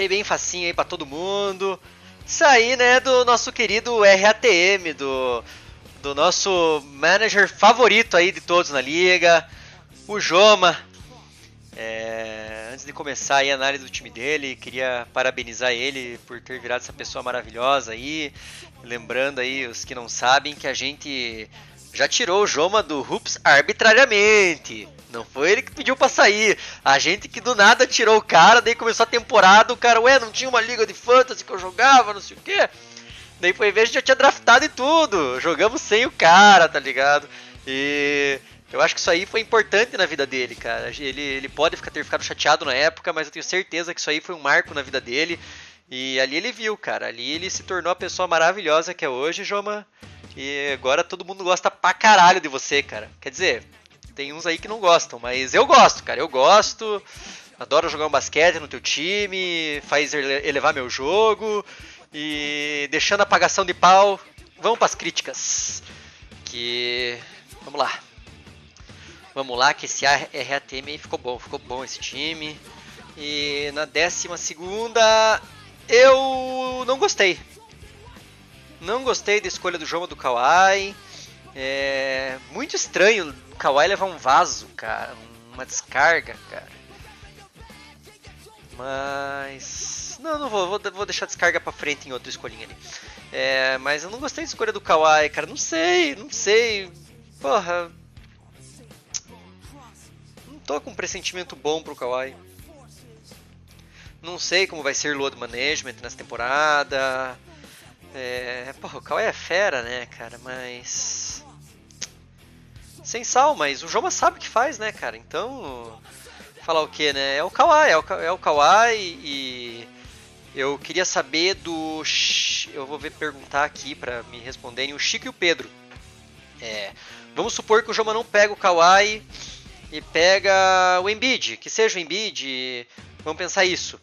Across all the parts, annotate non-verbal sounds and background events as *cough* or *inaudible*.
Deixei bem facinho aí para todo mundo. Isso aí, né, do nosso querido RATM, do, do nosso manager favorito aí de todos na liga, o Joma. É, antes de começar aí a análise do time dele, queria parabenizar ele por ter virado essa pessoa maravilhosa aí. Lembrando aí, os que não sabem, que a gente já tirou o Joma do Hoops arbitrariamente. Não foi ele que pediu pra sair. A gente que do nada tirou o cara, daí começou a temporada, o cara, ué, não tinha uma liga de fantasy que eu jogava, não sei o quê. Daí foi ver, a gente já tinha draftado e tudo. Jogamos sem o cara, tá ligado? E eu acho que isso aí foi importante na vida dele, cara. Ele, ele pode ficar, ter ficado chateado na época, mas eu tenho certeza que isso aí foi um marco na vida dele. E ali ele viu, cara. Ali ele se tornou a pessoa maravilhosa que é hoje, Joma. E agora todo mundo gosta pra caralho de você, cara. Quer dizer, tem uns aí que não gostam, mas eu gosto, cara. Eu gosto. Adoro jogar um basquete no teu time, faz elevar meu jogo. E deixando a apagação de pau, vamos para as críticas. Que. Vamos lá. Vamos lá, que esse RATM ficou bom, ficou bom esse time. E na décima segunda, eu não gostei. Não gostei da escolha do João do Kawhi. É muito estranho o Kawhi levar um vaso, cara. Uma descarga, cara. Mas. Não, não vou, vou, deixar a descarga pra frente em outra escolhinha ali. É, mas eu não gostei da escolha do Kawhi, cara. Não sei, não sei. Porra. Não tô com um pressentimento bom pro Kawhi. Não sei como vai ser load management nessa temporada. É, Kawhi é fera, né, cara, mas. Sem sal, mas o Joma sabe o que faz, né, cara? Então. Falar o que, né? É o Kawhi, é o, é o Kawhi e. Eu queria saber do. Eu vou ver perguntar aqui para me responderem o Chico e o Pedro. É, vamos supor que o Joma não pega o Kawhi e pega o Embiid, que seja o Embiid, vamos pensar isso.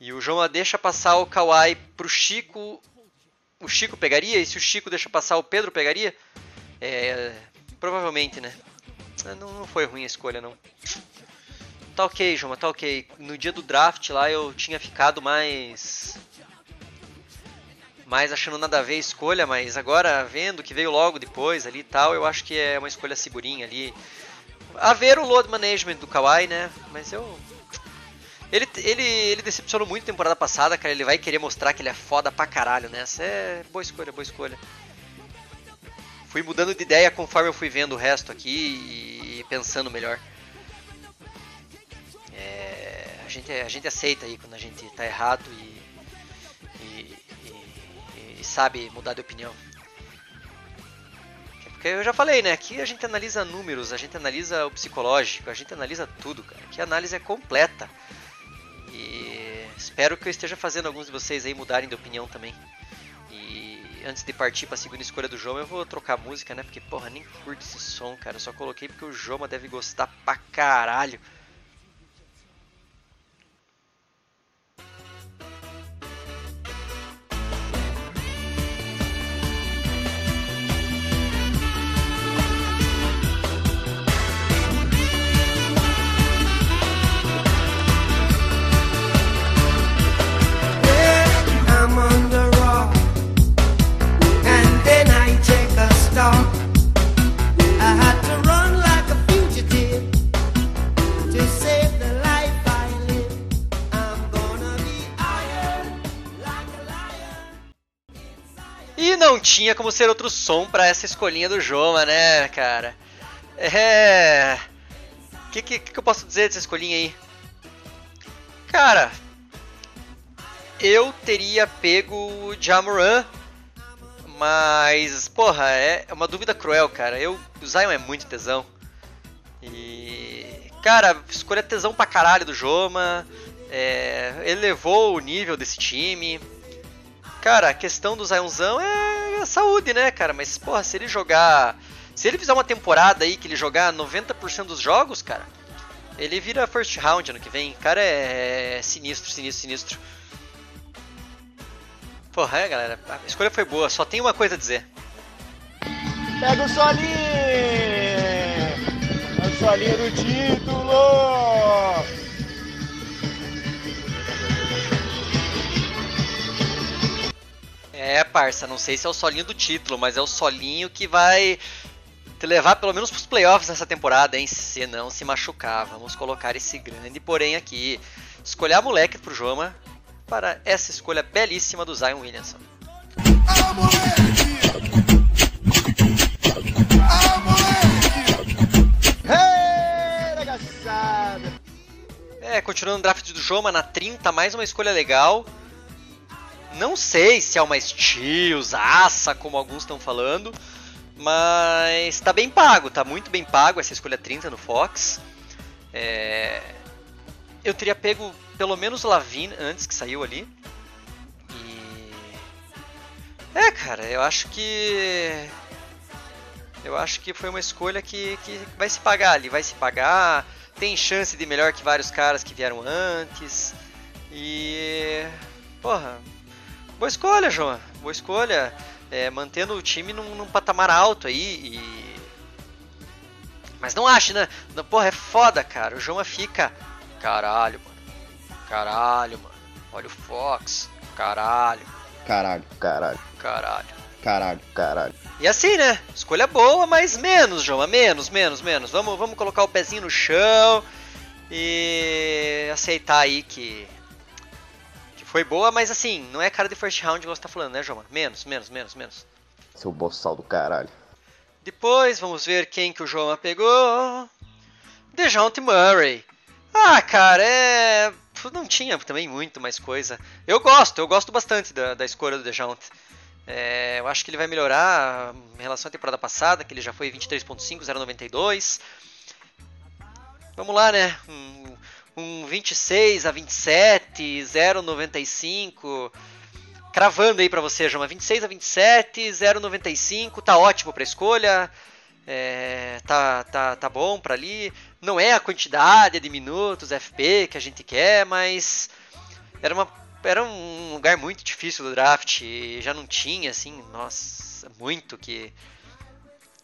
E o Joma deixa passar o Kawhi pro Chico o Chico pegaria? E se o Chico deixa passar, o Pedro pegaria? É, provavelmente, né? É, não, não foi ruim a escolha, não. Tá ok, Joma, tá ok. No dia do draft lá eu tinha ficado mais. Mais achando nada a ver a escolha, mas agora vendo que veio logo depois ali e tal, eu acho que é uma escolha segurinha ali. A ver o load management do Kawhi, né? Mas eu ele, ele, ele decepcionou muito temporada passada, cara. Ele vai querer mostrar que ele é foda pra caralho nessa. É boa escolha, boa escolha. Fui mudando de ideia conforme eu fui vendo o resto aqui e pensando melhor. É, a, gente, a gente aceita aí quando a gente tá errado e, e, e, e sabe mudar de opinião. Porque eu já falei, né? Aqui a gente analisa números, a gente analisa o psicológico, a gente analisa tudo, cara. Aqui a análise é completa. Espero que eu esteja fazendo alguns de vocês aí mudarem de opinião também. E antes de partir para a segunda escolha do Joma, eu vou trocar música, né? Porque, porra, nem curto esse som, cara. Eu só coloquei porque o Joma deve gostar pra caralho. Tinha como ser outro som para essa escolhinha do Joma, né, cara? É. O que, que, que eu posso dizer dessa escolhinha aí? Cara, eu teria pego o Jamoran, mas, porra, é uma dúvida cruel, cara. Eu, o Zion é muito tesão. E, cara, escolha tesão pra caralho do Joma. É, elevou o nível desse time. Cara, a questão do Zionzão é saúde, né, cara? Mas, porra, se ele jogar. Se ele fizer uma temporada aí que ele jogar 90% dos jogos, cara, ele vira first round ano que vem. Cara, é, é sinistro, sinistro, sinistro. Porra, é, galera. A escolha foi boa, só tem uma coisa a dizer. Pega o solinho! A solinha do título! Parça? Não sei se é o solinho do título, mas é o solinho que vai te levar pelo menos pros playoffs nessa temporada, hein? Se não se machucar. Vamos colocar esse grande porém aqui. Escolher a moleque pro Joma para essa escolha belíssima do Zion Williamson. É, continuando o draft do Joma na 30, mais uma escolha legal. Não sei se é uma Steels, Aça, como alguns estão falando, mas tá bem pago, tá muito bem pago essa escolha 30 no Fox. É... Eu teria pego pelo menos Lavine antes que saiu ali. E... É, cara, eu acho que. Eu acho que foi uma escolha que, que vai se pagar ali, vai se pagar. Tem chance de melhor que vários caras que vieram antes. E. Porra, Boa escolha, João. Boa escolha. É, mantendo o time num, num, patamar alto aí. E... Mas não acho, né? Não, porra, é foda, cara. O João fica. Caralho, mano. Caralho, mano. Olha o Fox. Caralho. Caralho, caralho. Caralho. Caralho, caralho. E assim, né? Escolha boa, mas menos, João. Menos, menos, menos. Vamos, vamos colocar o pezinho no chão e aceitar aí que foi boa, mas assim, não é cara de first round que você tá falando, né, João? Menos, menos, menos, menos. Seu boçal do caralho. Depois, vamos ver quem que o João pegou. DeJounte Murray. Ah, cara, é... Não tinha também muito mais coisa. Eu gosto, eu gosto bastante da, da escolha do DeJounte. É, eu acho que ele vai melhorar em relação à temporada passada, que ele já foi 23.5, 0.92. Vamos lá, né? Um, um 26 a 27, 0,95. Cravando aí para você, João. 26 a 27, 0,95. Tá ótimo para escolha. É, tá, tá, tá bom para ali. Não é a quantidade de minutos FP que a gente quer, mas era, uma, era um lugar muito difícil do draft. já não tinha, assim, nossa, muito que.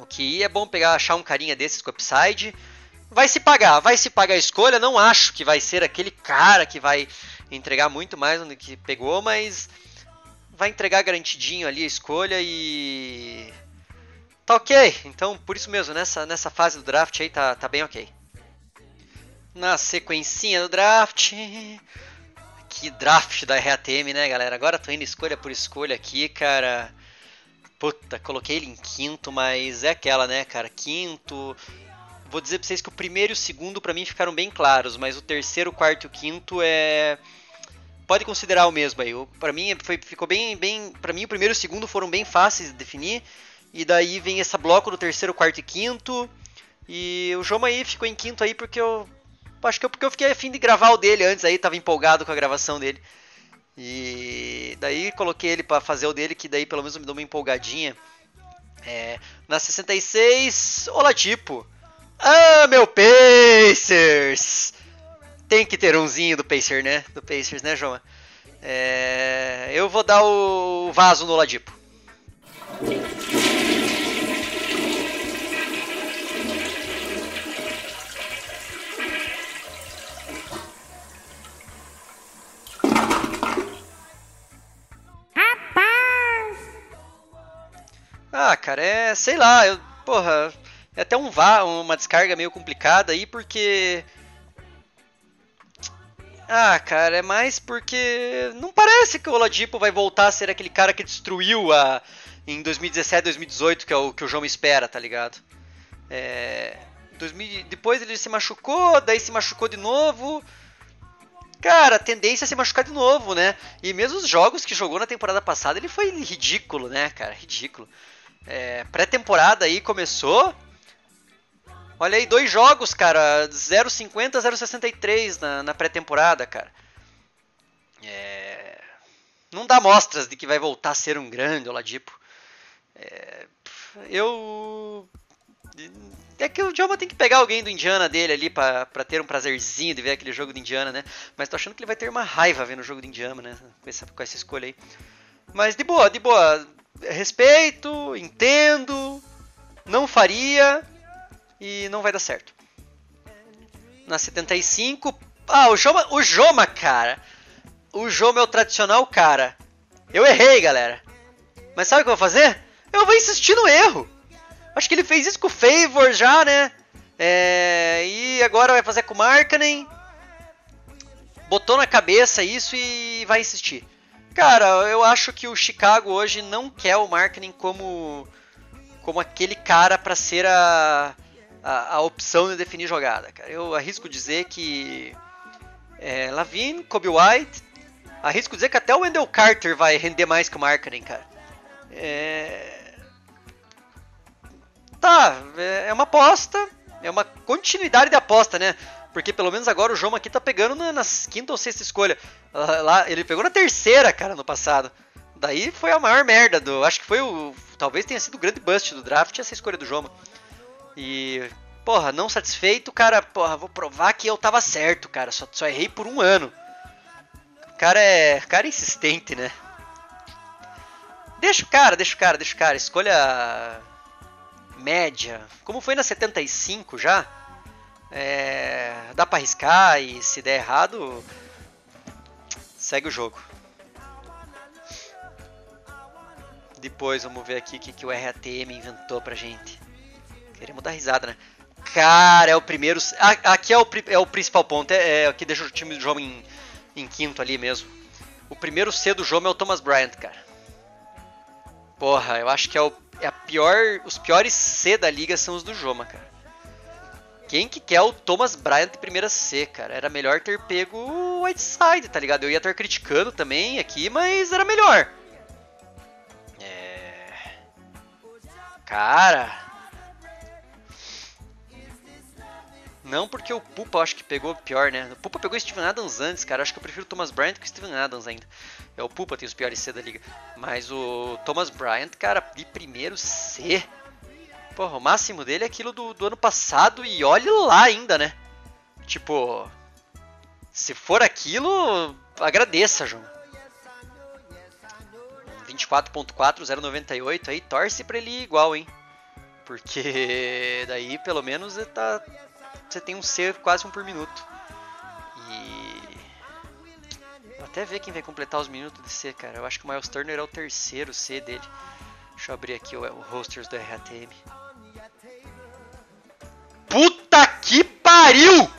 O que é bom pegar, achar um carinha desses com upside vai se pagar, vai se pagar a escolha. Não acho que vai ser aquele cara que vai entregar muito mais do que pegou, mas vai entregar garantidinho ali a escolha e tá ok. Então, por isso mesmo, nessa, nessa fase do draft aí tá, tá bem ok. Na sequencinha do draft. Que draft da RATM, né, galera? Agora tô indo escolha por escolha aqui, cara. Puta, coloquei ele em quinto, mas é aquela, né, cara? Quinto, vou dizer pra vocês que o primeiro e o segundo para mim ficaram bem claros, mas o terceiro, quarto e o quinto é pode considerar o mesmo aí. Para mim foi, ficou bem bem, para mim o primeiro e o segundo foram bem fáceis de definir. E daí vem esse bloco do terceiro, quarto e quinto. E o João aí ficou em quinto aí porque eu acho que eu, porque eu fiquei afim de gravar o dele antes aí, tava empolgado com a gravação dele. E daí coloquei ele para fazer o dele, que daí pelo menos me deu uma empolgadinha. É, na 66, Oladipo. Ah, meu Pacers! Tem que ter umzinho do Pacers, né? Do Pacers, né, João? É... Eu vou dar o vaso no Ladipo. Ah, cara, é. sei lá, eu. Porra, é até um vá, uma descarga meio complicada aí, porque. Ah, cara, é mais porque não parece que o Oladipo vai voltar a ser aquele cara que destruiu a em 2017, 2018, que é o que o João espera, tá ligado? É, 2000, depois ele se machucou, daí se machucou de novo. Cara, a tendência é se machucar de novo, né? E mesmo os jogos que jogou na temporada passada, ele foi ridículo, né, cara? Ridículo. É, Pré-temporada aí começou, Olha aí, dois jogos, cara. 0,50, 0,63 na, na pré-temporada, cara. É... Não dá mostras de que vai voltar a ser um grande Oladipo. É... Eu. É que o Dioma tem que pegar alguém do Indiana dele ali pra, pra ter um prazerzinho de ver aquele jogo do Indiana, né? Mas tô achando que ele vai ter uma raiva vendo o jogo do Indiana, né? Com essa, com essa escolha aí. Mas de boa, de boa. Respeito, entendo. Não faria e não vai dar certo. Na 75, ah, o Joma, o Joma, cara. O Joma é o tradicional cara. Eu errei, galera. Mas sabe o que eu vou fazer? Eu vou insistir no erro. Acho que ele fez isso com o Favor já, né? É, e agora vai fazer com o Markkanen. Botou na cabeça isso e vai insistir. Cara, eu acho que o Chicago hoje não quer o Markkanen como como aquele cara para ser a, a, a, opção de definir jogada, cara. Eu arrisco dizer que é, Lavine, Kobe White, arrisco dizer que até o Wendell Carter vai render mais que o Markkanen, cara. É... Tá, é, é uma aposta, é uma continuidade de aposta, né? Porque pelo menos agora o João aqui tá pegando na, na quinta ou sexta escolha. Lá, ele pegou na terceira, cara, no passado. Daí foi a maior merda do. Acho que foi o. Talvez tenha sido o grande bust do draft essa escolha do Joma. E. Porra, não satisfeito, cara. Porra, vou provar que eu tava certo, cara. Só, só errei por um ano. O cara é. Cara é insistente, né? Deixa o cara, deixa o cara, deixa o cara. Escolha. Média. Como foi na 75 já. É, dá pra arriscar e se der errado. Segue o jogo. Depois vamos ver aqui o que, que o RATM inventou pra gente. Queremos dar risada, né? Cara, é o primeiro. Aqui é o, é o principal ponto. É, é que deixa o time do jogo em, em quinto ali mesmo. O primeiro C do jogo é o Thomas Bryant, cara. Porra, eu acho que é, o, é a pior. Os piores C da liga são os do Joma, cara. Quem que quer o Thomas Bryant primeira C, cara? Era melhor ter pego o Whiteside, tá ligado? Eu ia estar criticando também aqui, mas era melhor. Cara. Não porque o Pupa acho que pegou pior, né? O Pupa pegou Steven Adams antes, cara. Acho que eu prefiro o Thomas Bryant que o Steven Adams ainda. É o Pupa tem os piores C da liga. Mas o Thomas Bryant, cara, de primeiro C. Porra, o máximo dele é aquilo do, do ano passado e olhe lá ainda, né? Tipo, se for aquilo, agradeça, João. 24.4, 0.98 aí, torce pra ele ir igual, hein? Porque daí pelo menos tá, você tem um C quase um por minuto. E. Vou até ver quem vai completar os minutos de C, cara. Eu acho que o Miles Turner é o terceiro C dele. Deixa eu abrir aqui o, o rosters do RATM. Puta que pariu!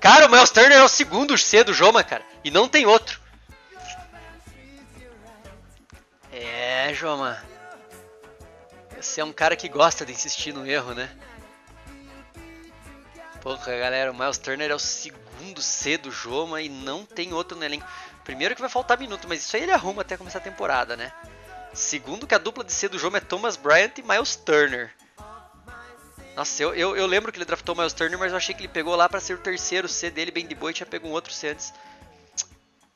Cara, o Miles Turner é o segundo C do Joma, cara. E não tem outro. É, Joma. Você é um cara que gosta de insistir no erro, né? Porra, galera, o Miles Turner é o segundo C do Joma e não tem outro no elenco. Primeiro que vai faltar minuto, mas isso aí ele arruma até começar a temporada, né? Segundo que a dupla de C do Joma é Thomas Bryant e Miles Turner. Nossa, eu, eu, eu lembro que ele draftou o Miles Turner, mas eu achei que ele pegou lá para ser o terceiro C dele bem de boa e tinha pego um outro C antes.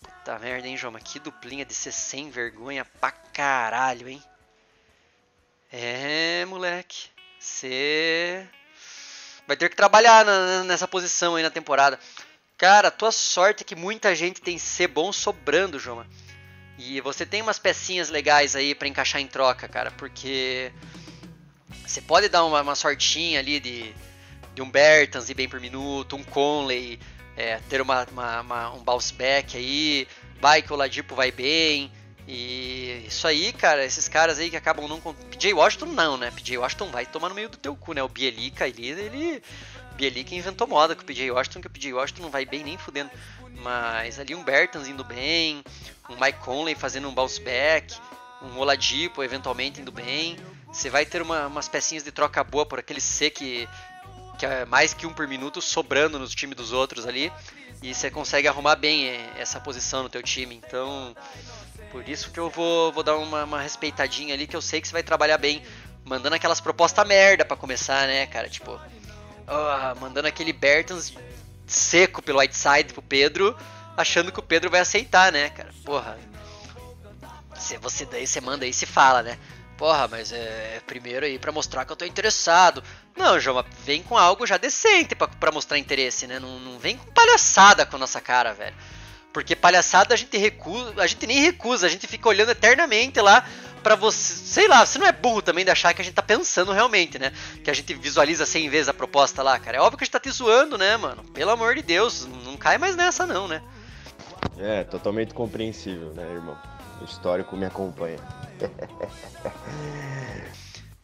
Puta merda, hein, Joma? Que duplinha de ser sem vergonha pra caralho, hein? É, moleque. Você vai ter que trabalhar na, nessa posição aí na temporada. Cara, tua sorte é que muita gente tem ser bom sobrando, Joma. E você tem umas pecinhas legais aí para encaixar em troca, cara, porque você pode dar uma, uma sortinha ali de, de um Bertans e bem por minuto, um Conley, é, ter uma, uma, uma, um bounce back aí, vai que o Ladipo vai bem. E isso aí, cara, esses caras aí que acabam não. PJ Washington não, né? PJ Washington vai tomar no meio do teu cu, né? O Bielica ali, ele. Bielica inventou moda com o PJ Washington, que o PJ Washington não vai bem nem fudendo. Mas ali um Bertans indo bem, um Mike Conley fazendo um bounce back, um Oladipo eventualmente indo bem. Você vai ter uma, umas pecinhas de troca boa por aquele C que que é mais que um por minuto sobrando nos times dos outros ali. E você consegue arrumar bem é, essa posição no teu time. Então, por isso que eu vou, vou dar uma, uma respeitadinha ali, que eu sei que você vai trabalhar bem. Mandando aquelas propostas merda para começar, né, cara? Tipo, oh, mandando aquele Bertans seco pelo Whiteside pro Pedro, achando que o Pedro vai aceitar, né, cara? Porra. Se você daí você manda aí se fala, né? Porra, mas é, é primeiro aí para mostrar que eu tô interessado. Não, João, vem com algo já decente para mostrar interesse, né? Não, não vem com palhaçada com a nossa cara, velho. Porque palhaçada a gente recusa, a gente nem recusa, a gente fica olhando eternamente lá para você, sei lá, você não é burro também de achar que a gente tá pensando realmente, né? Que a gente visualiza 100 vezes a proposta lá, cara. É óbvio que a gente tá te zoando, né, mano? Pelo amor de Deus, não cai mais nessa não, né? É, totalmente compreensível, né, irmão? O histórico me acompanha. *laughs*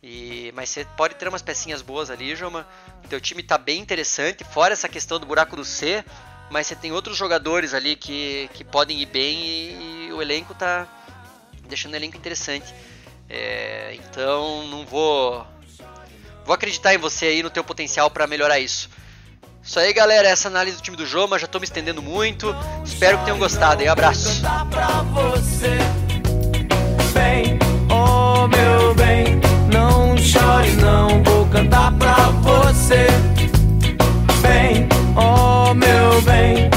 E, mas você pode ter umas pecinhas boas ali, Joma. Teu time tá bem interessante, fora essa questão do buraco do C, mas você tem outros jogadores ali que, que podem ir bem e, e o elenco tá deixando o elenco interessante. É, então não vou vou acreditar em você aí no teu potencial para melhorar isso. Isso aí, galera, essa análise do time do Joma, já tô me estendendo muito. Espero que tenham gostado aí. Abraço. Vem, oh meu bem, não chore não, vou cantar pra você. Vem, oh meu bem,